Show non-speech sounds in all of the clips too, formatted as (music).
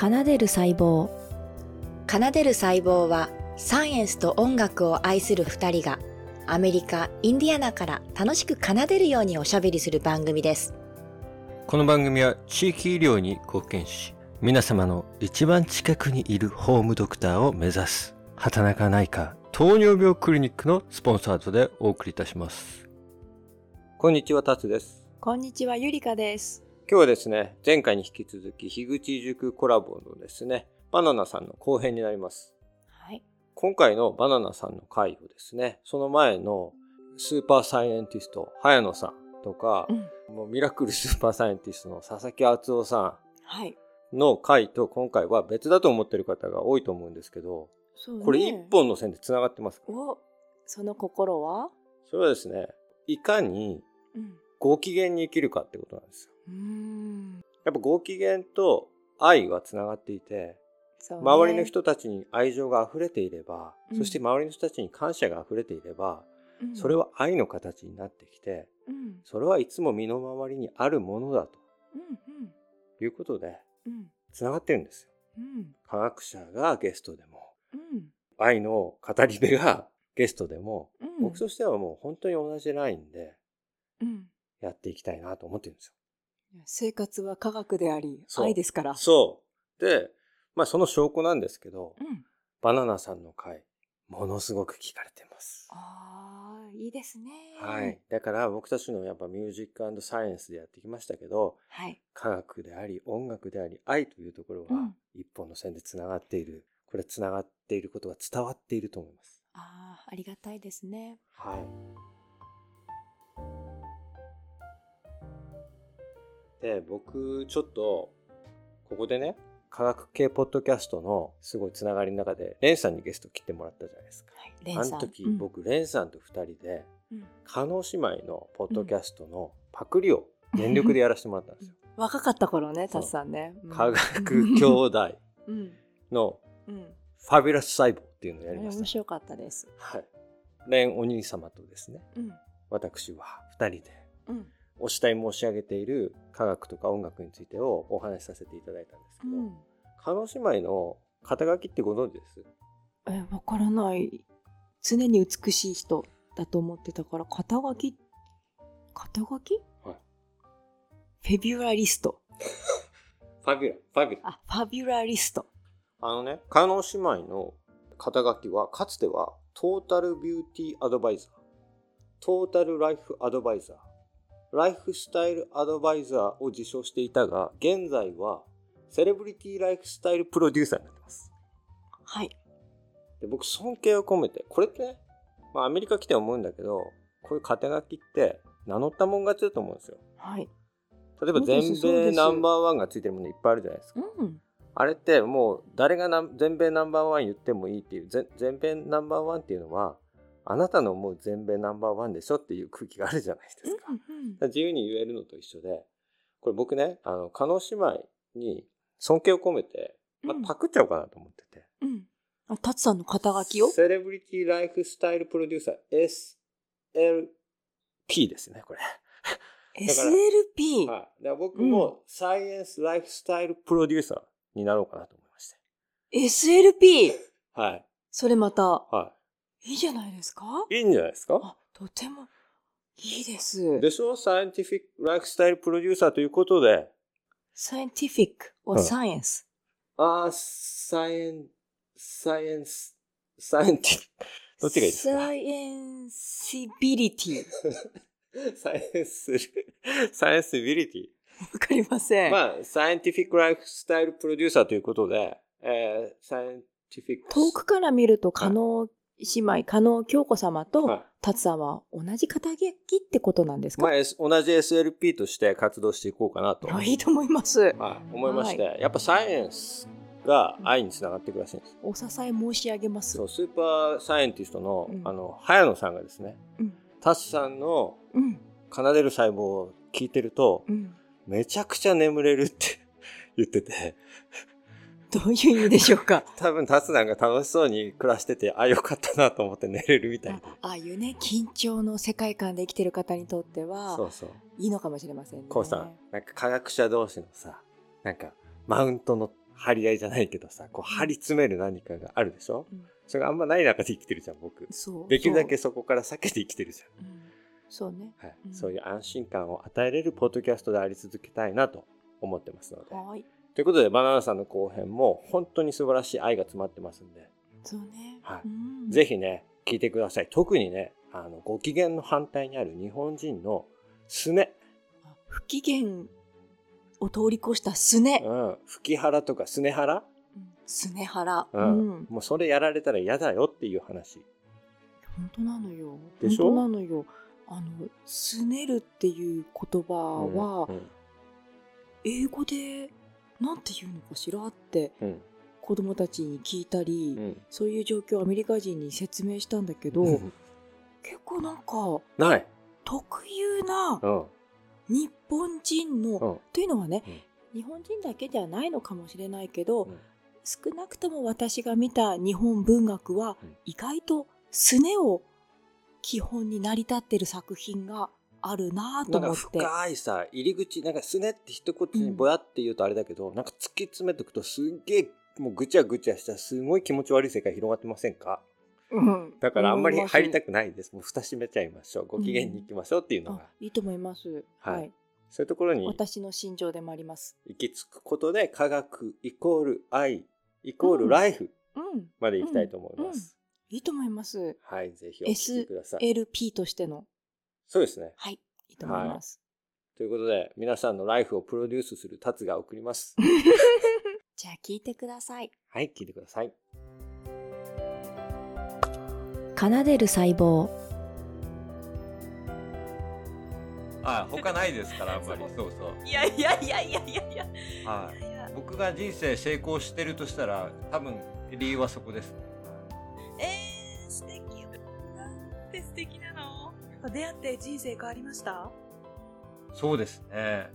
奏でる細胞奏でる細胞はサイエンスと音楽を愛する二人がアメリカ・インディアナから楽しく奏でるようにおしゃべりする番組です。この番組は地域医療に貢献し、皆様の一番近くにいるホームドクターを目指す、畑中内科糖尿病クリニックのスポンサードでお送りいたします。こんにちは、タツです。こんにちはゆりかです今日はですね、前回に引き続き、樋口塾コラボのですね、バナナさんの後編になります。はい今回のバナナさんの回をですね、その前のスーパーサイエンティスト、早野さんとか、うんもうミラクルスーパーサイエンティストの佐々木敦夫さはいんの回と今回は別だと思ってる方が多いと思うんですけど、ねこれ一本の線で繋がってます。おその心は？それはですね、いかにうんご機嫌に生きるかってことなんですよ。やっぱご機嫌と愛は繋がっていて、ね。周りの人たちに愛情が溢れていれば、うん。そして周りの人たちに感謝が溢れていれば、うん。それは愛の形になってきて、うん。それはいつも身の回りにあるものだとうんいうことで、うん。繋がってるんですよ。うん。科学者がゲストでも、うん。愛の語り部がゲストでも、うん。僕としてはもう本当に同じラインでうん。やっていきたいなと思ってるんです生活は科学であり愛ですからよ。そう。で、まあその証拠なんですけど、うんバナナさんの回、ものすごく聞かれてます。ああいいですねはい。だから僕たちのやっぱミュージックサイエンスでやってきましたけど、はい科学であり、音楽であり、愛というところはうん一本の線で繋がっている。これ繋がっていることが伝わっていると思います。ああありがたいですねはい。で、僕、ちょっと、ここでね、科学系ポッドキャストのすごいつながりの中で、レンさんにゲスト来てもらったじゃないですか。はいレンさん。あの時、うん。僕、レンさんと二人で、うん。姉妹のポッドキャストのパクリを全力でやらせてもらったんですよ。若かった頃ねタツさんね。うん。科学兄弟うん。のうん。ファビュラス細胞っていうのをやりました。面白かったです。はい。レンお兄様とですね、うん。私は二人で。うんお慕い申し上げている科学とか音楽についてをお話しさせていただいたんですけど、うん。姉妹の肩書きってご存知です？えわからない。常に美しい人だと思ってたから肩書き？肩書き？はい。フェビュラリスト。(laughs) ファビュラ、ファビュラ。あファビュラリスト。あのね、加納姉妹の肩書きは、かつてはトータルビューティーアドバイザー、トータルライフアドバイザー、ライフスタイルアドバイザーを受賞していたが、現在はセレブリティライフスタイルプロデューサーになってます。はいで僕、尊敬を込めて、これってね、まあ、アメリカ来て思うんだけど、こういう肩書きって名乗ったもん勝ちだと思うんですよ。はい例えば全米ナンバーワンがついてるものいっぱいあるじゃないですか。うんあれってもう誰がな全米ナンバーワン言ってもいいっていう全全米ナンバーワンっていうのはあなたの思う全米ナンバーワンでしょっていう空気があるじゃないですか。自由に言えるのと一緒でこれ僕ねあの加納姉妹に尊敬を込めて、まあうん。パクっちゃおうかなと思ってて、うん。うんあタツさんの肩書きを？セレブリティライフスタイルプロデューサー SLP ですねこれ。SLP、はい、だから僕もサイエンスライフスタイルプロデューサーになろうかなと思いまして。SLP (laughs) はい。それまた。はいいじゃないですか？い。いいんじゃないですか？あとてもいいです。でしょ？サイエンティフィックライフスタイルプロデューサーということで、scientific う or ん。science、あー、サイエン、サイエンス、サイエンティ、どっちがいいですか？(laughs) scienceability サイエンス、サイエンスビリティ。わかりません、まあ、サイエンティフィックライフスタイルプロデューサーということで、えー、サイエンティフィック。遠くから見ると加納姉妹加納京子様とはい。達さんは同じ肩書きってことなんですか、まあ、同じ SLP として活動していこうかなと。あいいと思います。はい、思いまして、やっぱサイエンスが愛につながっていくらしいんです。お支え申し上げます。そう、スーパーサイエンティストの、うん。あの、早野さんがですね、うん。タスさんのうん。奏でる細胞を聞いてると、うん。めちゃくちゃ眠れるって (laughs) 言ってて、どういう意味でしょうか？(laughs) 多分タスさんが楽しそうに暮らしてて、あ、よかったなと思って寝れるみたいあで。ああいうね緊張の世界観で生きてる方にとってはそうそう。いいのかもしれませんねこうさ、なんか科学者同士のさ、なんか、マウントの張り合いじゃないけどさ、こう張り詰める何かがあるでしょ、うんそれがあんまない中で生きてるじゃん、僕。そう。できるだけそそこから避けて生きてるじう。うんそうね。ゃん。はいうんそういう安心感を与えれるポッドキャストであり続けたいなと思ってますので。はい。ということで、バナナさんの後編も本当に素晴らしい愛が詰まってますんで、そうね。はいうんぜひね、聞いてください。特にね、あの、ご機嫌の反対にある日本人のすね。あ不機嫌を通り越したすね。うん。吹き腹とかすね腹？すね腹。ううんん。もうそれやられたら嫌だよっていう話。本当なのよ。でしょ？本当なのよ。あの、すねるっていう言葉は、うん英語でなんて言うのかしらってうん。子供たちに聞いたり、うん。そういう状況をアメリカ人に説明したんだけど、うん。結構なんかない。特有なうん。日本人の、うん。というのはね、うん。日本人だけじゃないのかもしれないけど、うん。少なくとも私が見た日本文学は、うん。意外とすねを基本に成り立ってる作品があるなぁとなんか思って。深いさ、入り口、なんかすねって一言にぼやって言うとあれだけど、なんか突き詰めていくとすっげえ、もうぐちゃぐちゃしたすごい気持ち悪い世界広がってませんか？うんだからあんまり入りたくくないです。もう蓋閉めちゃいましょう。ご機嫌に行きましょうっていうのが、いいと思います。はいはい。そういうところに私の心情でもあります。行き着くことで科学イコール愛イコールライフうん。まで行きたいと思います。いいと思います。はい、ぜひお聞きください。LP としての。そうですね。はい。いいと思います。ということで、皆さんのライフをプロデュースするタツが送ります。(laughs) じゃあ聞いてください。はい、聞いてください。奏でる細胞あ他ないですからあんまり (laughs) そうそういやいやいやいやいやいや。はい僕が人生成功してるとしたら多分理由はそこですえー、素敵。なんて素敵なの。出会って人生変わりました？そうですね。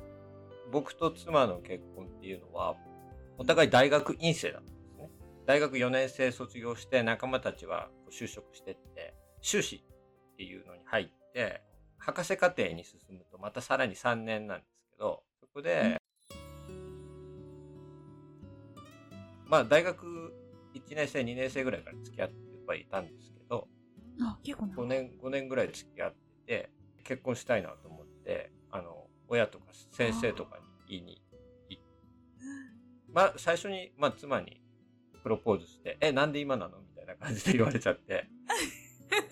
僕と妻の結婚っていうのはお互い大学院生だったんですね。大学4年生卒業して仲間たちは就職してって修士っていうのに入って博士課程に進むとまたさらに3年なんですけどそこで、まあ大学1年生2年生ぐらいから付き合ってはいたんですけどあ、結構5年5年ぐらい付き合ってて結婚したいなと思ってあの親とか先生とかに言いに行ってまあ最初に、まあ、妻にプロポーズして「えなんで今なの?」みたいな感じで言われちゃって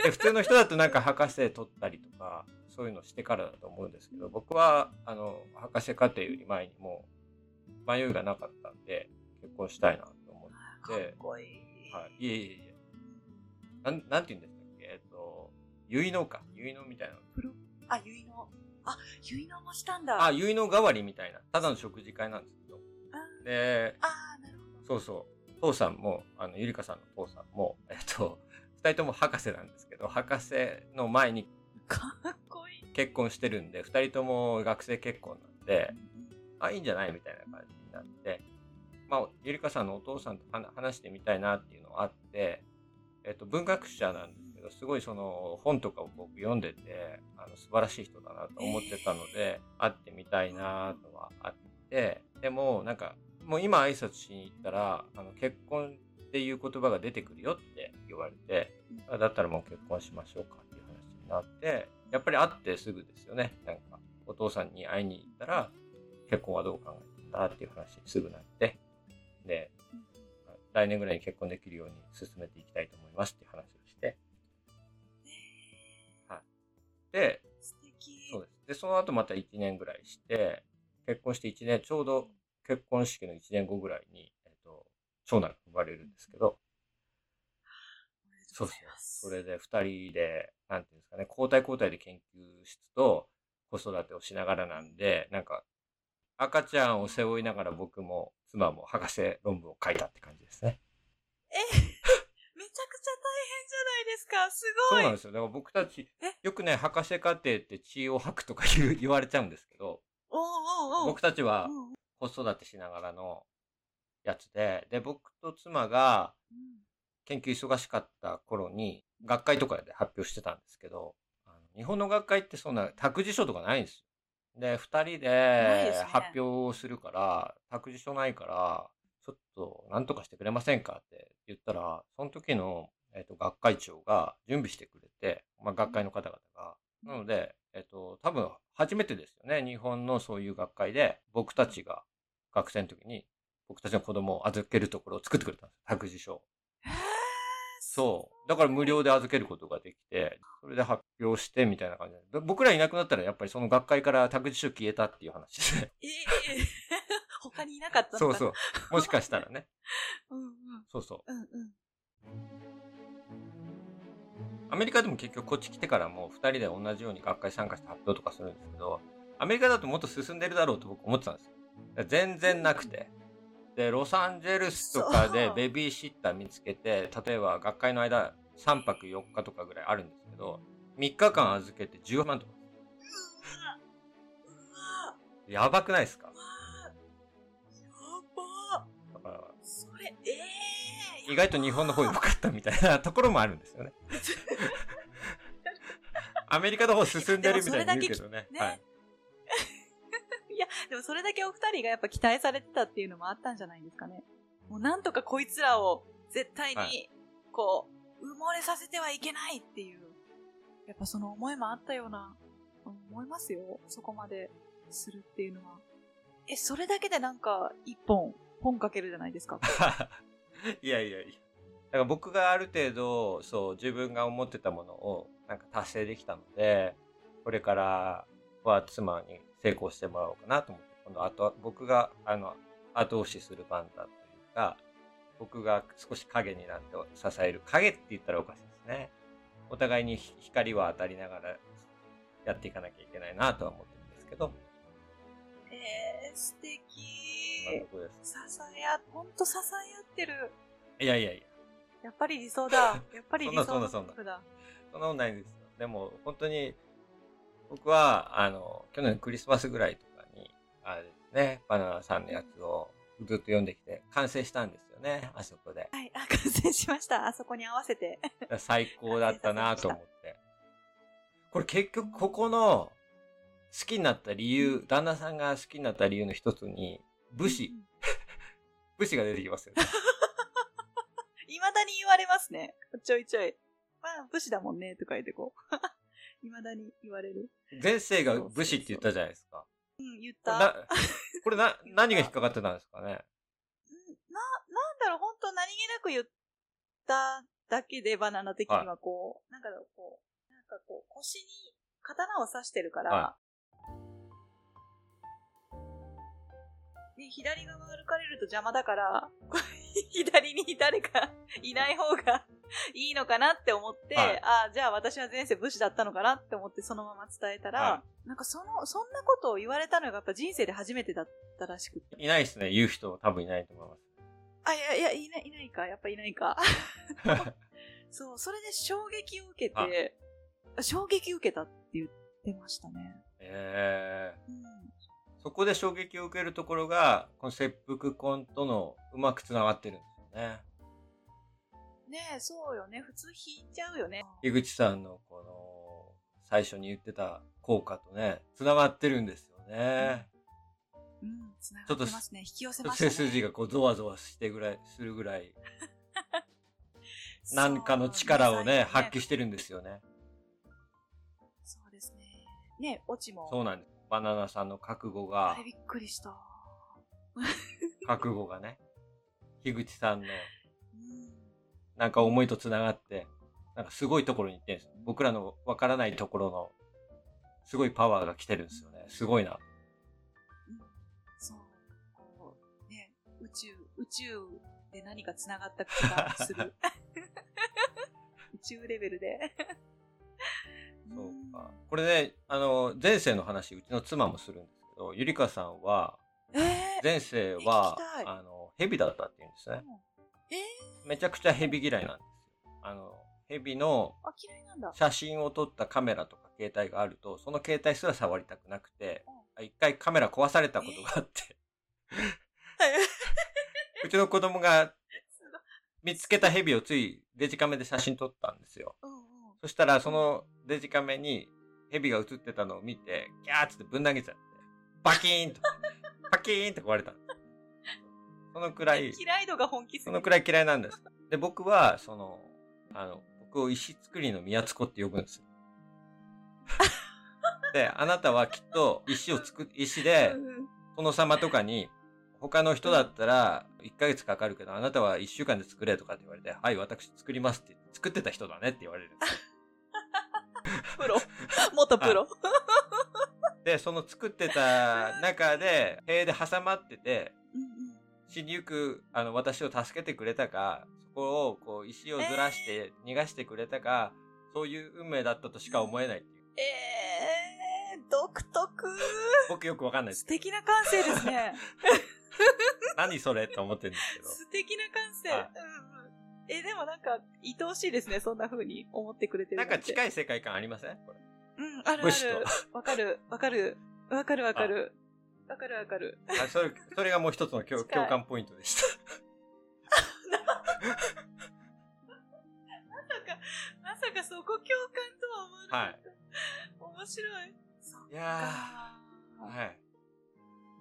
で普通の人だとなんか博士取ったりとかそういうのしてからだと思うんですけど僕はあの博士課程より前にもう迷いがなかったんで結婚したいなと思ってかっこいい。はい、いえいえいえ。なん、なんて言うんでしたっけえっと、結納か。結納みたいな。あ、結納。あ、結納もしたんだ。あ、結納代わりみたいな。ただの食事会なんですけど。あで、あー、なるほど。そうそう。父さんも、あの、ゆりかさんの父さんも、えっと、二人とも博士なんですけど、博士の前にかっこいい。結婚してるんで、二人とも学生結婚なんで、あ、いいんじゃないみたいな感じになって、まあ、ゆりかさんのお父さんと話話してみたいなっていうのがあって、えっと、文学者なんですけど、すごいその本とかを僕読んでて、あの、素晴らしい人だなと思ってたので、会ってみたいなとはあって、でも、なんか、もう今挨拶しに行ったら、あの、結婚っていう言葉が出てくるよって言われて、あだったらもう結婚しましょうかっていう話になって、やっぱり会ってすぐですよね。なんか、お父さんに会いに行ったら、結婚はどう考えてんだっていう話にすぐなって、で、来年ぐらいに結婚できるように進めていきたいと思いますっていう話を素敵。そうです。で、その後また1年ぐらいして、結婚して1年、ちょうど結婚式の1年後ぐらいに、えっと、長男が生まれるんですけど、そうそう。それで二人で、なんていうんですかね、交代交代で研究室と子育てをしながらなんで、なんか、赤ちゃんを背負いながら僕も妻も博士論文を書いたって感じですね。え、めちゃくちゃ大変じゃないですか？すごい。そうなんですよ。だから僕たちえ、よくね、博士課程って血を吐くとか言う (laughs) 言われちゃうんですけど、おうおうおう。僕たちは子育てしながらのやつで、で、僕と妻が研究忙しかった頃に、学会とかで発表してたんですけど、あの日本の学会ってそんな託児所とかないんですよ。で、二人で発表をするから、託児所ないから、ちょっと、なんとかしてくれませんかって言ったら、その時の、えっ、と、学会長が準備してくれて、まあ、学会の方々が。なので、えっ、と、多分、初めてですよね。日本のそういう学会で、僕たちが学生の時に、僕たちの子供を預けるところを作ってくれたんです。託児所。そう。だから無料で預けることができて、それで発表してみたいな感じで。僕らいなくなったらやっぱりその学会から託児所消えたっていう話で。ええ (laughs) 他にいなかったのかなそうそう。もしかしたらね。(laughs) うんうん。そうそう。うんうん。アメリカでも結局こっち来てからも2人で同じように学会参加して発表とかするんですけど、アメリカだともっと進んでるだろうと僕思ってたんですよ。全然なくて。で、ロサンゼルスとかでベビーシッター見つけて、例えば学会の間3泊4日とかぐらいあるんですけど、3日間預けて10万とか。やばくないですか？やばだから、それ、ええ意外と日本の方が良かったみたいなところもあるんですよね。アメリカの方進んでるみたいに言うけどね。ねはい。(laughs) いや、でもそれだけお二人がやっぱ期待されてたっていうのもあったんじゃないですかね。もうなんとかこいつらを絶対はに、こう、埋もれさせてはいけないっていう、やっぱその思いもあったような、思いますよ。そこまでするっていうのは。え、それだけでなんか、一本、本かけるじゃないですか。(laughs) いやいやいや。だから僕がある程度、そう、自分が思ってたものを、なんか達成できたので、これからは妻に成功してもらおうかなと思って、今度、あと、僕が、あの、後押しする番だというか、僕が少し影になって支える。影って言ったらおかしいですね。お互いに光は当たりながらやっていかなきゃいけないなとは思ってるんですけど、えー、素敵す。支え合、ほんと支え合ってる。いやいやいや。やっぱり理想だ。やっぱり理想のそんな。そんなことないんですよ。でも、本当に、僕は、あの、去年のクリスマスぐらいとかに、あれですね、バナナさんのやつをずっと読んできて、完成したんですよね、あそこで。はい、あ、完成しました。あそこに合わせて。最高だったなと思って。これ結局、ここの、好きになった理由、旦那さんが好きになった理由の一つに、武士、(laughs) 武士が出てきますよね。(laughs) いまだに言われますね。ちょいちょい。まあ、武士だもんね、とか言ってこう。(laughs) いまだに言われる。前世が武士って言ったじゃないですか。うん、言った。なこれな、(laughs) 何が引っかかってたんですかね？うんな、なんだろう、本当何気なく言っただけで、バナナ的にはこう、なんかこう、なんかこう、腰に刀を刺してるから、はで左側歩かれると邪魔だから、(laughs) 左に誰かいない方がいいのかなって思って、はいああ、じゃあ私は前世武士だったのかなって思ってそのまま伝えたら、はなんかその、そんなことを言われたのがやっぱ人生で初めてだったらしくて。いないですね。言う人多分いないと思います。あ、いやいや、いない、いないか。やっぱいないか。(laughs) そう、それで衝撃を受けて、衝撃受けたって言ってましたね。ええうん。そこで衝撃を受けるところが、この切腹婚とのうまく繋がってるんですよね。ねえ、そうよね。普通引いちゃうよね。井口さんのこの、最初に言ってた効果とね、繋がってるんですよね。うん、繋がってますね。引き寄せましたね。背筋がこうゾワゾワしてぐらい、するぐらい、(laughs) なんかの力をね、発揮ししてるんですよね。そうですね。ねオチも。そうなんです。バナナさんの覚悟がびっくりした。(laughs) 覚悟がね、樋口さんのうん。なんか思いと繋がって、なんかすごいところに行ってるんですよ。僕らのわからないところの、すごいパワーが来てるんですよね。すごいな。そう。こう、ね、宇宙、宇宙で何か繋がった気がする。(laughs) 宇宙レベルで。そうか。これね、あの、前世の話、うちの妻もするんですけど、ゆりかさんは、えー、前世はあの、蛇だったって言うんですね。えめちゃくちゃ蛇嫌いなんですよ。あの、蛇の。写真を撮ったカメラとか携帯があると、その携帯すら触りたくなくて、一回カメラ壊されたことがあって、うちの子供が見つけた蛇をついデジカメで写真撮ったんですよ。うんうん。そしたら、そのデジカメに蛇が映ってたのを見て、ギャーってぶん投げちゃって、バキーンと、(laughs) パキーンって壊れた。そのくらい、嫌い度が本気すぎる。そのくらい嫌いなんです。で、僕は、その、あの、僕を石作りの宮津子って呼ぶんですよ。(laughs) で、あなたはきっと石を作っ、石で、うん殿様とかに、他の人だったら1ヶ月かかるけど、あなたは1週間で作れとかって言われて、はい、私作りますって、作ってた人だねって言われるんですよ。プロ。元プロ。で、その作ってた中で、塀で挟まってて、死にゆく、あの、私を助けてくれたか、そこを、こう、石をずらして逃がしてくれたか、そういう運命だったとしか思えないっていう。えー、独特。僕よくわかんないです素。敵な感性ですね。(laughs) 何それって思ってるんですけど。素敵な感性。はいえ、でもなんか、愛おしいですね。そんな風に思ってくれてるなんかい。近い世界観ありません？これ。うん、あるあると。わかる、わかる。わかるわかる。わかるわかる。あそれ、それがもう一つの共共感ポイントでした。まさか、まさかそこ共感とは思わなかった。面白い。いやはい。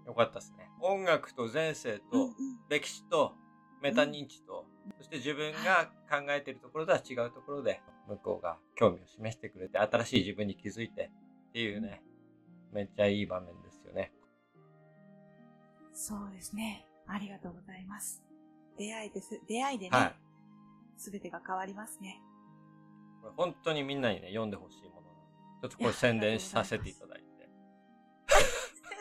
よかったですね。音楽と前世うんとうん歴史とメタ認知と、そして自分が考えているところとは違うところで、向こうが興味を示してくれて、新しい自分に気づいてっていうね、めっちゃいい場面ですよね。そうですね。ありがとうございます。出会いです。出会いではいね、。すべ、てが変わりますね。これ本当にみんなにね、読んでほしいものちょっとこれ宣伝させていただいて。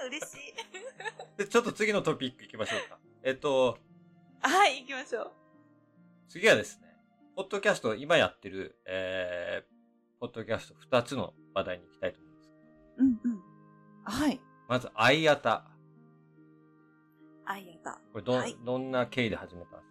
嬉しい。(laughs) で、ちょっと次のトピック行きましょうか。えっと、はい、行きましょう。次はですね、ポッドキャスト、今やってる、えー、ポッドキャスト2つの話題に行きたいと思うんですけど、うんうん。はい。まず、アイアタ。あいやた。これど,、はいどんな経緯で始めたんです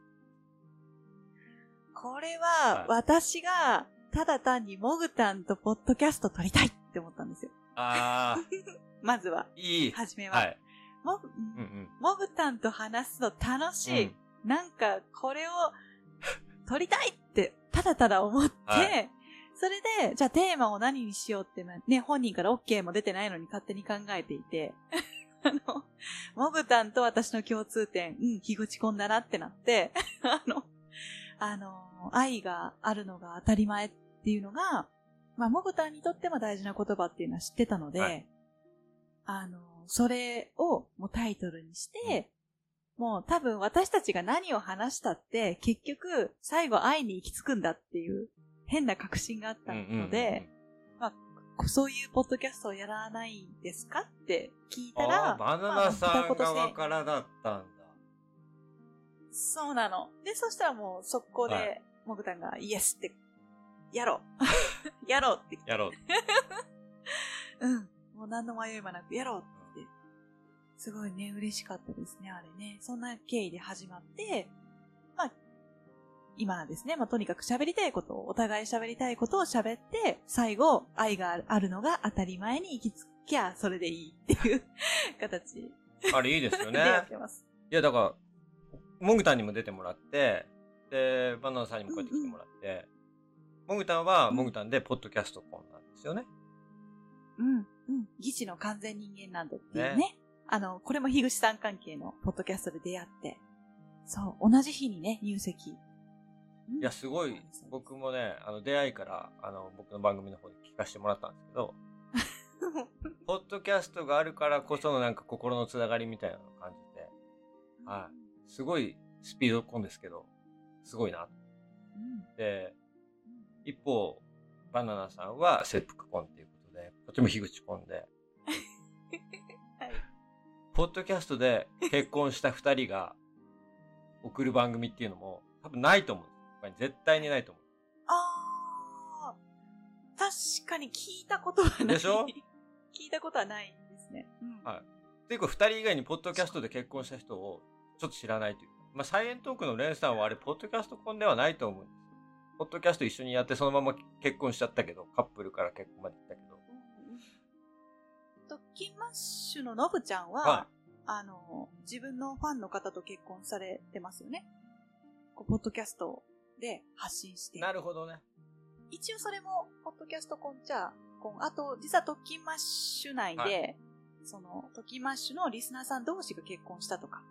これは、はい私が、ただ単にモグタンとポッドキャスト撮りたいって思ったんですよ。かあ (laughs) まずは、ー、いい。はじめは。はい。モグ、うんうん。モグタンと話すの楽しい。なんか、これを撮りたいって、ただただ思って、はい。それで、じゃあテーマを何にしようって、ね、本人から OK も出てないのに勝手に考えていて、(laughs) あの、モグタンと私の共通点、うん、樋口コンだなってなって、(laughs) あの、あの、愛があるのが当たり前っていうのが、まあ、モグタンにとっても大事な言葉っていうのは知ってたので、はい。あの、それをもうタイトルにして、もう多分私たちが何を話したって、結局、最後愛に行き着くんだっていう変な確信があったので、そういうポッドキャストをやらないですかって聞いたあら、ーバナナさん側からだったんだ。そうなの。で、そしたらもう速攻はで、モグタンがイエスって、やろう。(laughs) やろうってやろう。(laughs) うん。もう何の迷いもなく、やろうって。すごいね、嬉しかったですね、あれね。そんな経緯で始まって、まあ、今ですね、まあとにかく喋りたいことを、お互い喋りたいことを喋って、最後、愛があるのが当たり前に行き着きゃ、それでいいっていう (laughs) 形あれいいですよでやっね。てます。いや、だから、モグタンにも出てもらって、で、バナナさんにもこうやって来てもらって、モグタンはモグタンでポッドキャストコンなんですよね。うん、うん。義士の完全人間ランドっていうね。ねあの、これも樋口さん関係のポッドキャストで出会って、そう、同じ日にね、入籍。いや、すごい、僕もね、あの、出会いから、あの、僕の番組の方で聞かせてもらったんですけど、(laughs) ポッドキャストがあるからこそのなんか心のつながりみたいなのを感じて、はい。すごいスピードコンですけど、すごいな。うんで、一方、バナナさんは切腹コンっていうことで、こっちも樋口コンで、はい。ポッドキャストで結婚した二人が送る番組っていうのも多分ないと思う絶対にないと思う。あー、確かに聞いたことはない。でしょ？聞いたことはないですね。うんはいっていうか二人以外にポッドキャストで結婚した人をちょっと知らないというか。まあ、サイエントークのレンさんはあれ、ポッドキャスト婚ではないと思うんですよ。ポッドキャスト一緒にやってそのまま結婚しちゃったけど、カップルから結婚まで行ったけど。と、キンマッシュのノブちゃんは、はあの、自分のファンの方と結婚されてますよね。こうポッドキャストで発信して。なるほどね。一応それも、ポッドキャストコンチャーコン。あと、実はトッキンマッシュ内で、はその、トッキンマッシュのリスナーさん同士が結婚したとか、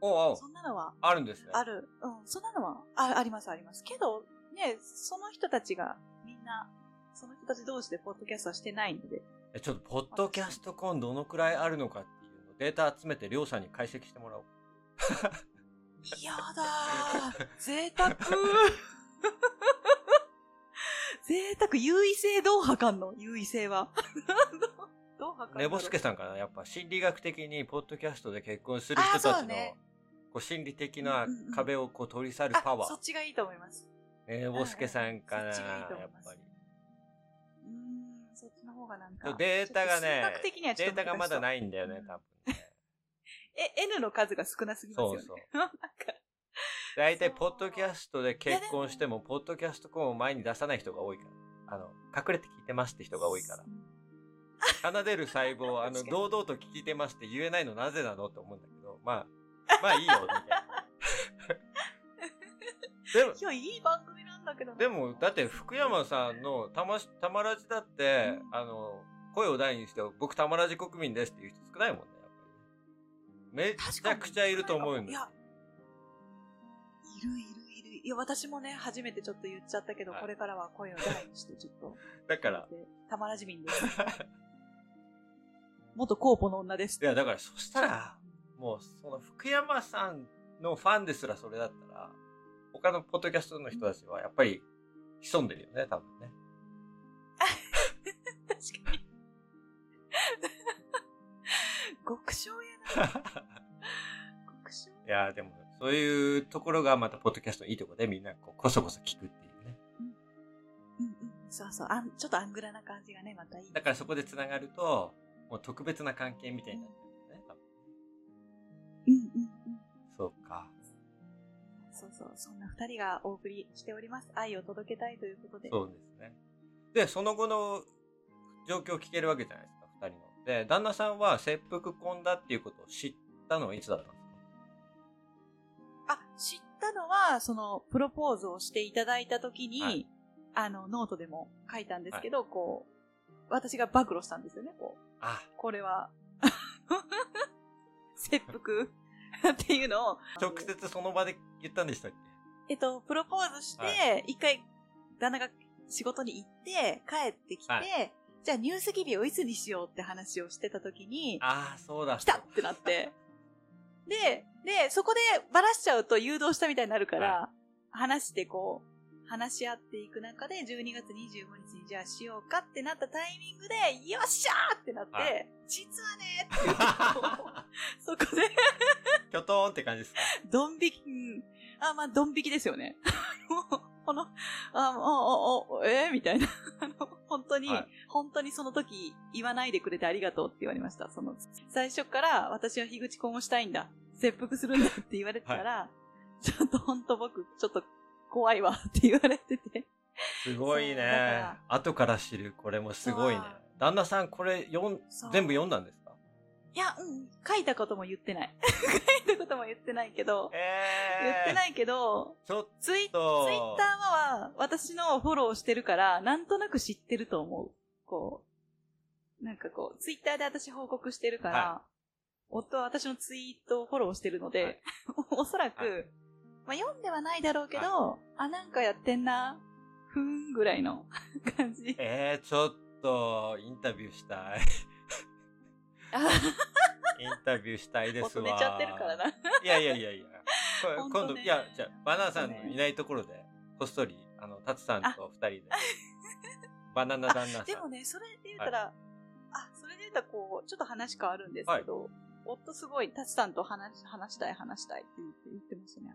おうおうそんなのはあるんですね。ある。うん、そんなのはああります、あります。けど、ね、その人たちがみんな、その人たち同士でポッドキャストはしてないので。えちょっと、ポッドキャストコンどのくらいあるのかっていうのをデータ集めて、りょうさんに解析してもらおう。やだー。(laughs) 贅沢贅沢、優位性どう測んの？優位性は。(laughs) どう測んのねぼすけさんかなやっぱ心理学的にポッドキャストで結婚する人たちの、こう心理的なうんうんうん壁をこう取り去るパあ、ワー。そっちがいいと思います。ねぼすけさんかなやっぱり。方がなんか。データがねデータがまだい。ないんだよね、多分ね。え、N の数が少なすぎますよね。そうそう (laughs) なんか、大体、ポッドキャストで結婚しても、ポッドキャストコンを前に出さない人が多いから。あの、隠れて聞いてますって人が多いから。奏でる細胞、あの、(laughs) 堂々と聞いてますって言えないのなぜなのって思うんだけど、まあ、(laughs) まあいいよ、みたいな。でも、いや、いい番組なんだけどなでも、だって福山さんのたまし、たまらじだって、あの、声を大にして、僕たまらじ国民ですっていう人少ないもんね、やっぱりね。めちゃくちゃいると思うんだよ。いや、いるいるいる。いや、私もね、初めてちょっと言っちゃったけど、はいこれからは声を大にして、ちょっと。(laughs) だから、でたまらじみんです。(laughs) 元コーポの女です。いや、だからそしたら、もう、その福山さんのファンですらそれだったら、他のポッドキャストの人たちはやっぱり潜んでるよね、多分ね。(laughs) 確かに。(laughs) 極小やな。極小。いや、でも、そういうところがまたポッドキャストのいいところでみんなこうこそこそ聞くっていうね。うんうん。そうそう。あんちょっとアングラな感じがね、またいい。だからそこで繋がると、もう特別な関係みたいになってるんだよね、多分。うんうんうん。そうか。そうそんな二人がお送りしております。愛を届けたいということで。そうですね。で、その後の状況を聞けるわけじゃないですか、二人の。で、旦那さんは切腹婚だっていうことを知ったのはいつだったんですか？あ、知ったのは、その、プロポーズをしていただいたときに、はいあの、ノートでも書いたんですけど、こう、私が暴露したんですよね、こう。あ、これは、(laughs) 切腹 (laughs) っていうのを、直接その場で言ったんでしたっけ？えっと、プロポーズしはて、一回、旦那が仕事に行って、帰ってきて、はい。じゃあ入籍日をいつにしようって話をしてたときに、ああ、そうだ。来たってなって。(laughs) で、で、そこでバラしちゃうと誘導したみたいになるから、は話してこう、話し合っていく中で、12月25日にじゃあしようかってなったタイミングで、よっしゃーってなって、はい。実はねって (laughs) そこで、キョトーンって感じですか？ドン引き、うん、あ、まあ、ドン引きですよね。もうこの、あ、お、お、お、えー？みたいな。(laughs) あの、本当に、はい本当にその時言わないでくれてありがとうって言われました。その、最初から私は樋口婚をしたいんだ。切腹するんだって言われてたら、ちょっと本当僕、ちょっと怖いわって言われてて。すごいねら。後から知る、これもすごいね。旦那さん、これ読ん、全部読んだんですか？いや、うん、書いたことも言ってない。(laughs) 書いたことも言ってないけど、え言ってないけど、ちょっツイツイッと、ターは私のフォローしてるから、なんとなく知ってると思う。こう、なんかこう、ツイッターで私報告してるから、は夫は私のツイートをフォローしてるので、はい (laughs) おそらく、はいまあ読んではないだろうけど、あ、なんかやってんな、ふーんぐらいの (laughs) 感じ。えー、ちょっと、インタビューしたい。あ (laughs) インタビューしたいですわ。夫寝ちゃってるからな。いやいやいやいや。今度、いや、じゃあバナナさんのいないところで、こっそり、あの、タツさんと二人で、バナナ旦那さん。(laughs) でもね、それで言ったら、あ、それで言ったらこう、ちょっと話変わるんですけど、夫すごい、タツさんと話話したい話したいって言って言ってますね。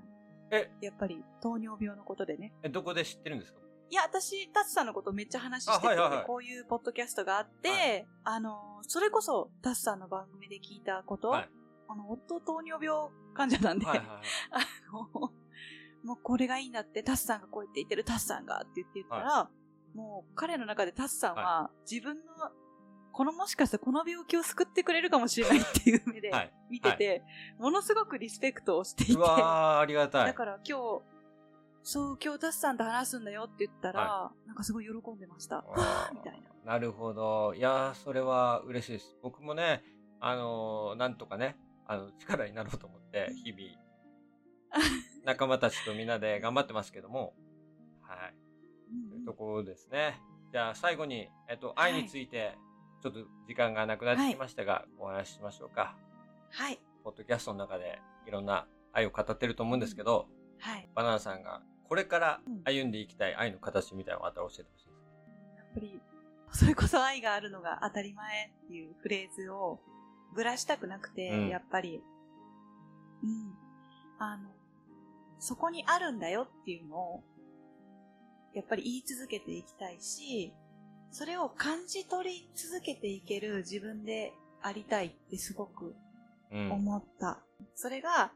え、やっぱり糖尿病のことでね。えどこで知ってるんですか？いや、私、タツさんのことめっちゃ話してて、あはいはいはいこういうポッドキャストがあって、はいあの、それこそタツさんの番組で聞いたこと、はいあの、夫糖尿病患者なんで、はいはいはい。(laughs) あの、もうこれがいいんだって、タスさんがこうやって言ってる、タスさんがって言って言ったら、もう彼の中でタスさんは自分の、このもしかしたらこの病気を救ってくれるかもしれないっていう目ではい。見てて、ものすごくリスペクトをしていて、うわー、ありがたい。だから今日、そう、今日タスさんと話すんだよって言ったら、なんかすごい喜んでました。わー (laughs) みたいな。なるほど。いやー、それは嬉しいです。僕もね、あのーなんとかね、あの、力になろうと思って、日々、仲間たちとみんなで頑張ってますけども、はい。というところですね。じゃあ最後に、えっと、愛について、ちょっと時間がなくなってきましたが、お話ししましょうか。はい。ポッドキャストの中でいろんな愛を語ってると思うんですけど、はい。バナナさんがこれから歩んでいきたい愛の形みたいなのがあったら教えてほしいです。やっぱり、それこそ愛があるのが当たり前っていうフレーズをぶらしたくなくて、うんやっぱり、うん。あの、そこにあるんだよっていうのを、やっぱり言い続けていきたいし、それを感じ取り続けていける自分でありたいってすごくうん。思った。それが、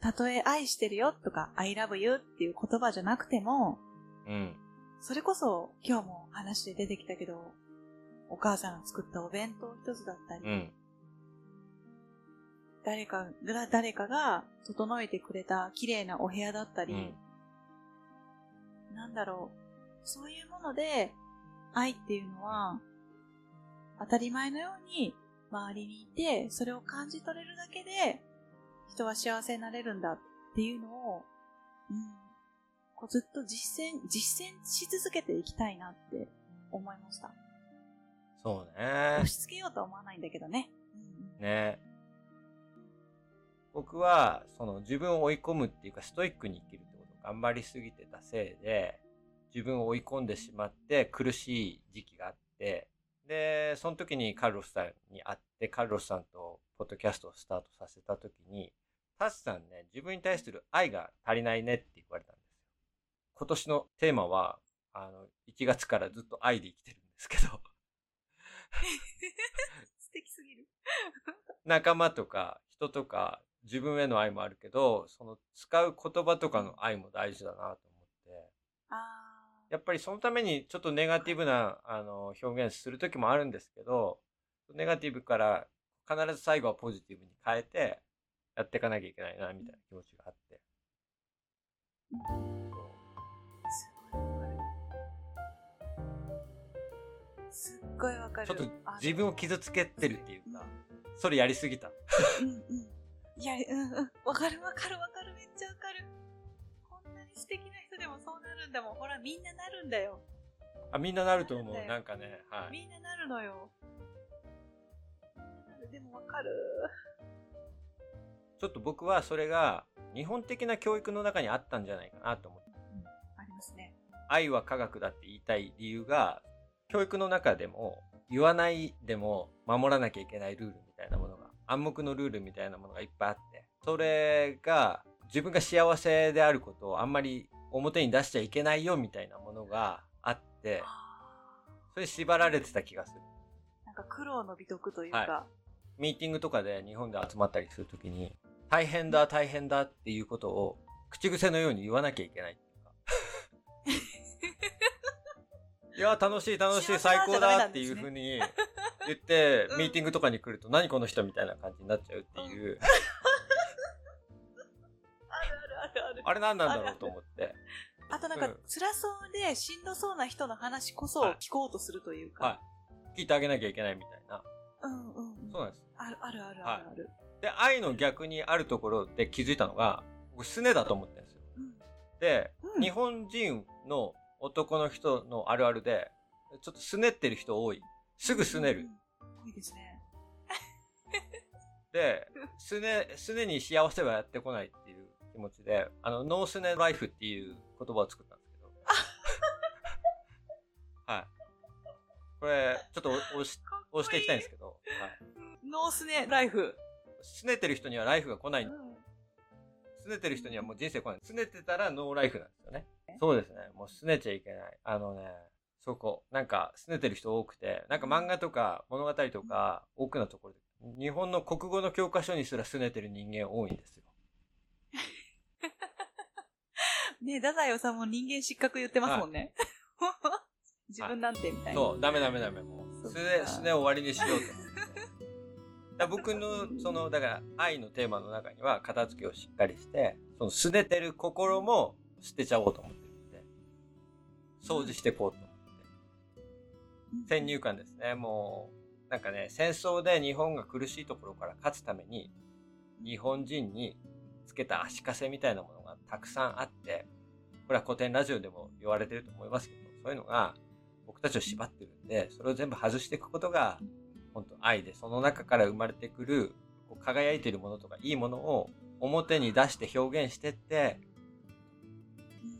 たとえ愛してるよとか I love you っていう言葉じゃなくても、うん。それこそ今日も話で出てきたけど、お母さんが作ったお弁当一つだったり、うん。誰かが、誰かが整えてくれた綺麗なお部屋だったり、うん。なんだろう、そういうもので、愛っていうのは、当たり前のように周りにいて、それを感じ取れるだけで、人は幸せになれるんだっていうのを、うん、こうずっと実践、実践し続けていきたいなって思いました。そうね押。し付けようとは思わないんだけどね。うんね。僕は、その自分を追い込むっていうか、ストイックに生きるってことを頑張りすぎてたせいで、自分を追い込んでしまって苦しい時期があって、で、その時にカルロスさんに会って、カルロスさんとポッドキャストをスタートさせた時に、タスさんね、自分に対する愛が足りないねって言われたんですよ。今年のテーマは、あの、1月からずっと愛で生きてるんですけど、(laughs) 素敵すぎる。(laughs) (laughs) 仲間とか人とか自分への愛もあるけど、その使う言葉とかの愛も大事だなと思って、あやっぱりそのためにちょっとネガティブなあの表現する時もあるんですけど、ネガティブから必ず最後はポジティブに変えてやっていかなきゃいけないなみたいな気持ちがあって。すっごいわかる。ちょっとあ自分を傷つけてるっていうか、それやりすぎた。うんうん。いや、うんうん。わかるわかるわかる。めっちゃわかる。こんなに素敵な人でもそうなるんだもん。ほら、みんななるんだよ。あ、みんななると思う。なんかね、はい。みんななるのよ。でもわかる。ちょっと僕はそれが日本的な教育の中にあったんじゃないかなと思って。ありますね。愛は科学だって言いたい理由が、教育の中でも言わないでも守らなきゃいけないルールみたいなものが、暗黙のルールみたいなものがいっぱいあって、それが自分が幸せであることをあんまり表に出しちゃいけないよみたいなものがあって、それ縛られてた気がする。なんか苦労の美徳というか。ミーティングとかで日本で集まったりするときに、大変だ大変だっていうことを口癖のように言わなきゃいけないっていうか。(laughs) いや、楽しい楽しい最高だっていうふうに言って、(laughs) うん。ミーティングとかに来ると何この人みたいな感じになっちゃうっていう、ああれ何なんだろうと思って。(laughs) あとなんかうん辛そうでしんどそうな人の話こそ聞こうとするというか。はい。聞いてあげなきゃいけないみたいな。うんうんうん。そうなんです。あるあるあるあるある。で、愛の逆にあるところで気づいたのが、僕、すねだと思ってるんですよ。うんで、うん日本人の男の人のあるあるで、ちょっとすねってる人多い。すぐすねる。うん。多いですね。で、すね、すねに幸せはやってこないって気持ちで、あの、ノースネライフっていう言葉を作ったんですけど。はい。これ、ちょっと押し、押していきたいんですけど、はい。ノースネライフ。すねてる人にはライフが来ない。うんすねてる人にはもう人生来ない。すねてたらノーライフなんですよね。そうですね。もうすねちゃいけない。あのね、そこ。なんか、すねてる人多くて、なんか漫画とか物語とか多くのところで、日本の国語の教科書にすらすねてる人間多いんですよ。ね太宰治も人間失格言ってますもんね。(laughs) 自分なんてみたいな。そう、ダメダメダメ。もう、すね、すね終わりにしようと思って。(laughs) 僕の、その、だから、愛のテーマの中には、片付けをしっかりして、その、すねてる心も捨てちゃおうと思ってるんで、掃除していこうと思って。先入観ですね。もう、なんかね、戦争で日本が苦しいところから勝つために、日本人につけた足かせみたいなものがたくさんあって、これは古典ラジオでも言われてると思いますけど、そういうのが僕たちを縛ってるんで、それを全部外していくことが、本当愛で、その中から生まれてくる、こう輝いてるものとかいいものを表に出して表現してって、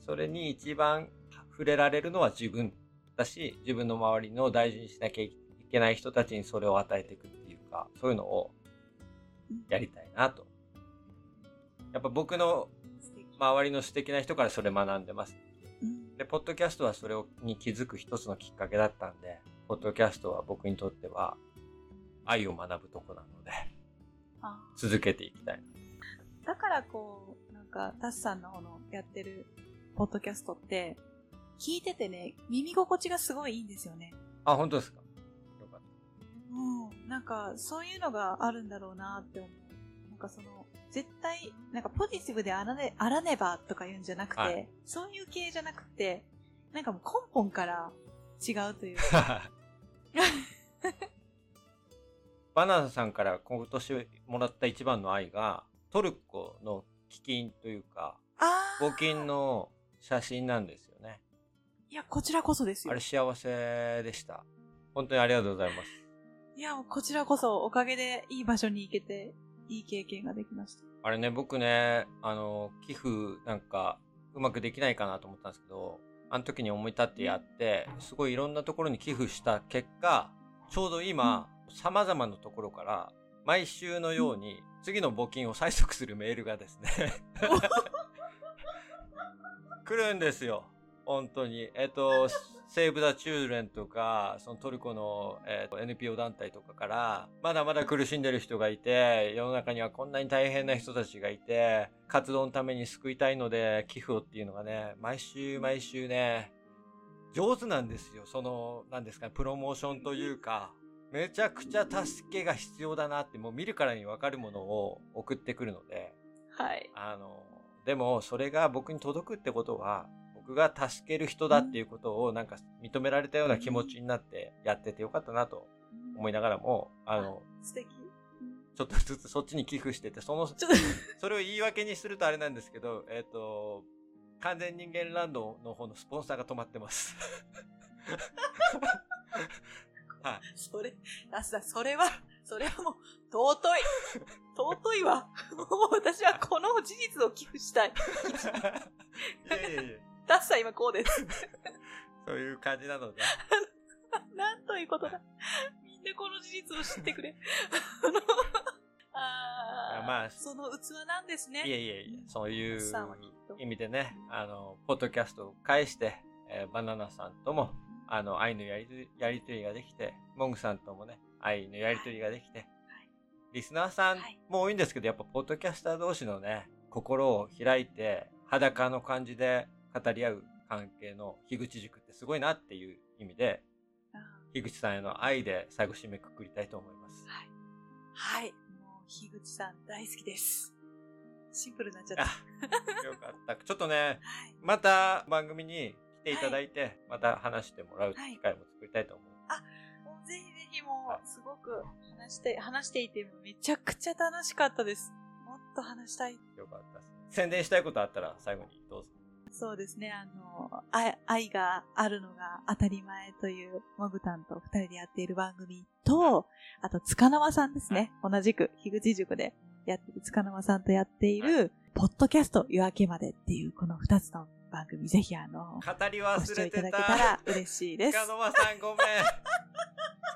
それに一番触れられるのは自分だし、自分の周りの大事にしなきゃいけない人たちにそれを与えていくっていうか、そういうのをやりたいなと。やっぱ僕の周りの素敵な人からそれ学んでます。うんで、ポッドキャストはそれをに気づく一つのきっかけだったんで、ポッドキャストは僕にとっては愛を学ぶとこなので、あ続けていきたい。だからこう、なんか、タスさんのこのやってるポッドキャストって、聞いててね、耳心地がすごいいいんですよね。あ、本当ですか？よかっうん。なんか、そういうのがあるんだろうなって思う。なんかその、絶対、なんかポジティブであらね、あらねばとか言うんじゃなくて、はいそういう系じゃなくて、なんかもう根本から違うというか。た。(laughs) バナナさんから今年もらった一番の愛が、トルコの飢饉というか、募金の写真なんですよね。いや、こちらこそですよあれ。幸せでした。本当にありがとうございます。いや、もうこちらこそおかげでいい場所に行けて、いい経験ができました。あれね、僕ね、あの、寄付なんかうまくできないかなと思ったんですけど、あの時に思い立ってやって、すごいいろんなところに寄付した結果、ちょうど今、様々なところから、毎週のように、次の募金を催促するメールがですね、(laughs) 来るんですよ。本当に。えっと、セーブ・ザ・チューレンとか、そのトルコの、えっと NPO 団体とかから、まだまだ苦しんでる人がいて、世の中にはこんなに大変な人たちがいて、活動のために救いたいので、寄付をっていうのがね、毎週毎週ね、上手なんですよ。その、なんですかね、プロモーションというか、めちゃくちゃ助けが必要だなって、もう見るからにわかるものを送ってくるので、はい。あの、でもそれが僕に届くってことは、僕が助ける人だっていうことをなんか認められたような気持ちになってやっててよかったなと思いながらも、あの、素敵。ちょっとずつそっちに寄付してて、その、(laughs) それを言い訳にするとあれなんですけど、えっ、と、完全人間ランドの方のスポンサーが止まってます。(laughs) はい。それ、あさ、それは、それはもう、尊い。尊いわ。(laughs) もう私はこの事実を寄付したい。いやいやいや、ダッサ今こうです。そういう感じなので、(laughs) なんということだ。みんなこの事実を知ってくれ。あの、あーまあその器なんですね。いやいやいや、そういう意味でね、あの、ポッドキャストを介して、えーバナナさんとも、あの、愛のやりとりやりとりができて、モングさんともね、愛のやりとりができて、リスナーさんはいも多いんですけど、やっぱポッドキャスター同士のね、心を開いて、裸の感じで語り合う関係の樋口塾ってすごいなっていう意味で、あ樋口さんへの愛で最後締めくくりたいと思いますー。はい。はい。もう、樋口さん大好きです。シンプルになっちゃった。あ、よかった。ちょっとね、(laughs) はい。また番組に来ていただいて、また話してもらう機会も作りたいと思う。もうぜひぜひもう、すごく話して、話していてめちゃくちゃ楽しかったです。もっと話したい。よかったです。宣伝したいことあったら最後にどうぞ。そうですね、あの、愛愛があるのが当たり前という、モグタンと二人でやっている番組と、あと、塚縄さんですね。同じく、樋口塾でやってる塚縄さんとやっている、ポッドキャスト夜明けまでっていう、この二つの番組、ぜひあの、語り忘れていただけたた。ら嬉しいです。鹿の間さんごめん。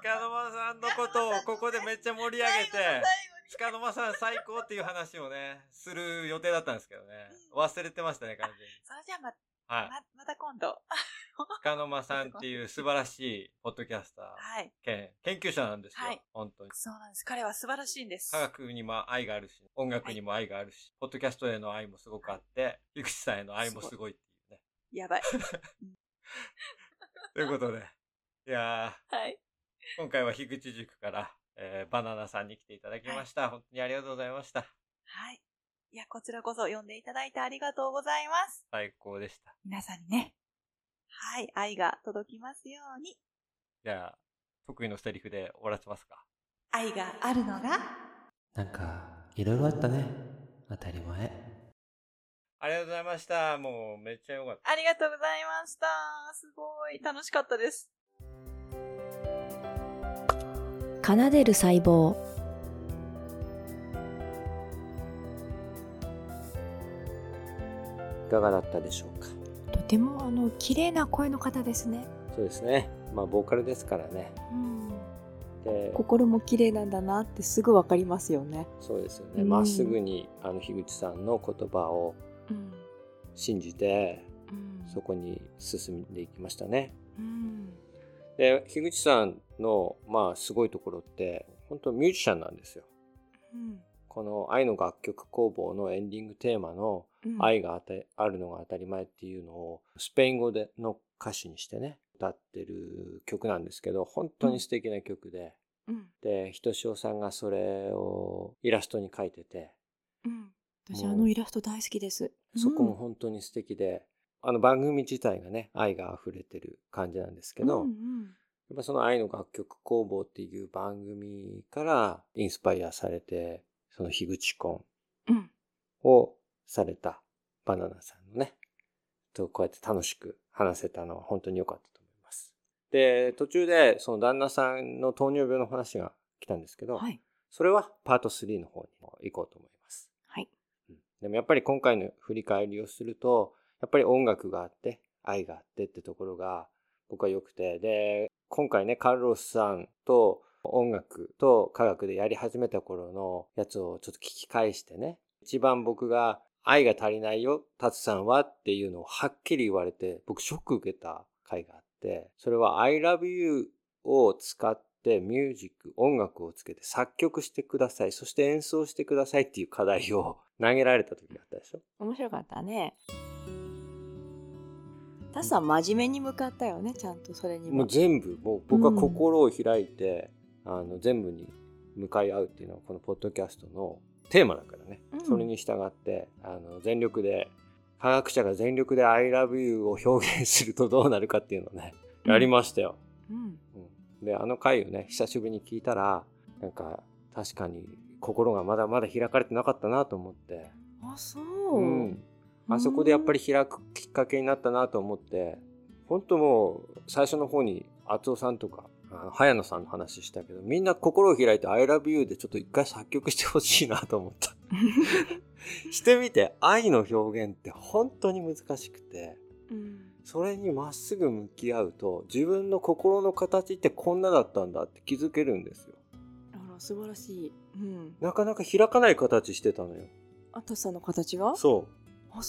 鹿の間さんのことをここでめっちゃ盛り上げて、鹿の間さん最高っていう話をね、する予定だったんですけどね。忘れてましたね、完全に。それじゃあま、はい。ま、また今度。鹿の間さんっていう素晴らしいポッドキャスターはい。兼研究者なんですよ。はい本当に。そうなんです。彼は素晴らしいんです。科学にも愛があるし、音楽にも愛があるし、ポッドキャストへの愛もすごくあって、ゆくちさんへの愛もすごいっていうね。やばい。(laughs) ということで、いやはい。ー、今回は樋口塾から、えーバナナさんに来ていただきました。本当にありがとうございました。はい。いや、こちらこそ読んでいただいてありがとうございます。最高でした。皆さんにね、はい、愛が届きますように、じゃあ、得意のセリフで終わらせますか。愛があるのが、なんかいろいろあったね。当たり前。ありがとうございました。もうめっちゃ良かった。ありがとうございました。すごい楽しかったです。奏でる細胞いかがだったでしょうか？とてもあの綺麗な声の方ですね。そうですね。まあ、ボーカルですからね。うん、で、心も綺麗なんだなってすぐわかりますよね。そうですよね。うんまっすぐに、あの、樋口さんの言葉をうん信じて、うんそこに進んでいきましたね。うんで、樋口さんの、まあ、すごいところって、本当ミュージシャンなんですよ。うん。この愛の楽曲工房のエンディングテーマのうん。愛があたあるのが当たり前っていうのをスペイン語での歌詞にしてね、歌ってる曲なんですけど、本当に素敵な曲で、うん。で、ひとしおさんがそれをイラストに描いてて、うん。私あのイラスト大好きです。そこも本当に素敵で、あの番組自体がね、愛が溢れてる感じなんですけど、うんうんやっぱその愛の楽曲工房っていう番組からインスパイアされて、その樋口コンうんをされたバナナさんのね、とこうやって楽しく話せたのは本当に良かったと思います。で、途中でその旦那さんの糖尿病の話が来たんですけど、はいそれはパート3の方にも行こうと思います。はいうんでもやっぱり今回の振り返りをすると、やっぱり音楽があって、愛があってってところが僕は良くて、で、今回ね、カルロスさんと音楽と科学でやり始めた頃のやつをちょっと聞き返してね、一番僕が愛が足りないよ、タツさんはっていうのをはっきり言われて、僕ショック受けた回があって、それは I love you を使ってミュージック、音楽をつけて作曲してください。そして演奏してくださいっていう課題を投げられた時があったでしょ面白かったね。タスさん真面目に向かったよねちゃんとそれにもう全部、もう僕は心を開いて、あの、全部に向かい合うっていうのはこのポッドキャストのテーマだからね。うん。それに従って、あの、全力で、科学者が全力で I love you を表現するとどうなるかっていうのをね、やりましたよ。うん。うん。で、あの回をね、久しぶりに聞いたら、なんか、確かに心がまだまだ開かれてなかったなと思って、あそう、うん。あそこでやっぱり開くきっかけになったなと思って、本当もう、最初の方に、厚尾さんとか、早野さんの話したけど、みんな心を開いて I love you でちょっと一回作曲してほしいなと思った。(laughs) してみて、愛の表現って本当に難しくて、うんそれにまっすぐ向き合うと、自分の心の形ってこんなだったんだって気づけるんですよ。あら素晴らしい、うん、なかなか開かない形してたのよ。あタスさんの形が？そう。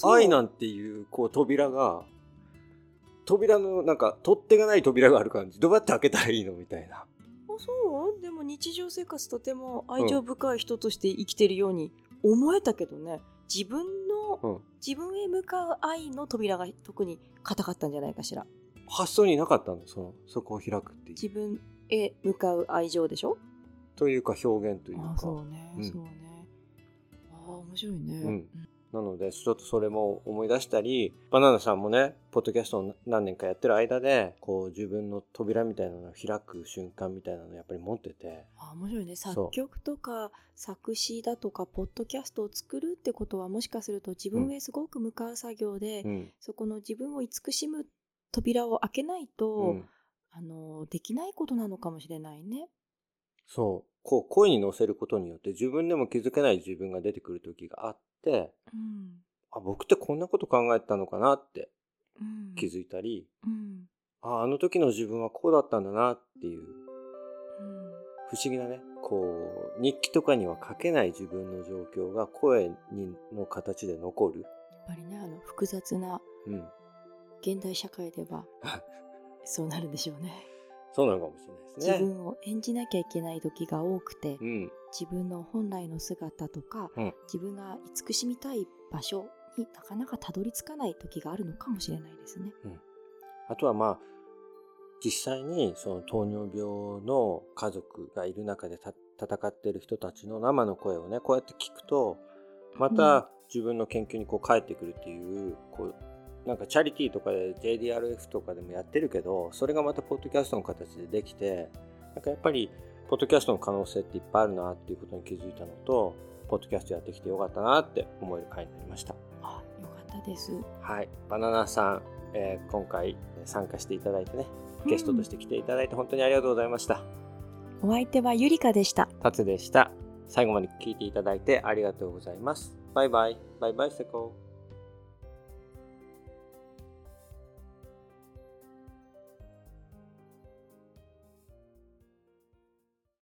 愛なんていう、こう、扉が、扉の、なんか、取っ手がない扉がある感じ。どうやって開けたらいいのみたいな。あそう？でも日常生活とても愛情深い人として生きてるように思えたけどね。自分の、うん。自分へ向かう愛の扉が特に硬かったんじゃないかしら。発想になかったの、その、そこを開くっていう。自分へ向かう愛情でしょ？というか、表現というか。あそうね、うん。そうね。あ面白いね、うんなので、ちょっとそれも思い出したり、バナナさんもね、ポッドキャストを何年かやってる間で、こう、自分の扉みたいなのを開く瞬間みたいなのをやっぱり持ってて、あ面白いね作曲とか作詞だとかポッドキャストを作るってことはもしかすると自分へすごく向かう作業で、うん。そこの自分を慈しむ扉を開けないと、うん。あのできないことなのかもしれないね。そう。こう、声に乗せることによって自分でも気づけない自分が出てくる時があって、うんあ、僕ってこんなこと考えてたのかなってうん、気づいたり、うんあ、あの時の自分はこうだったんだなっていう、うん不思議なね、こう、日記とかには書けない自分の状況が声にの形で残る。やっぱりねあの複雑なうん。現代社会では (laughs) そうなるんでしょうね。そうなのかもしれないです自ね。分を演じなきゃいけない時が多くて、うん。自分の本来の姿とか、うん自分が慈しみたい場所になかなかたどり着かない時があるのかもしれないですね。あとはまあ、実際にその糖尿病の家族がいる中でた戦っている人たちの生の声をね、こうやって聞くと、また自分の研究にこう返ってくるっていう、こう、なんかチャリティーとかで JDRF とかでもやってるけど、それがまたポッドキャストの形でできて、なんかやっぱり、ポッドキャストの可能性っていっぱいあるなっていうことに気づいたのと、ポッドキャストやってきてよかったなって思える回になりました。あ、よかったです。はい。バナナさん、えー今回参加していただいてね、ゲストとして来ていただいて本当にありがとうございました。お相手はゆりかでした。タツでした。最後まで聞いていただいてありがとうございます。バイバイ。バイバイセコー。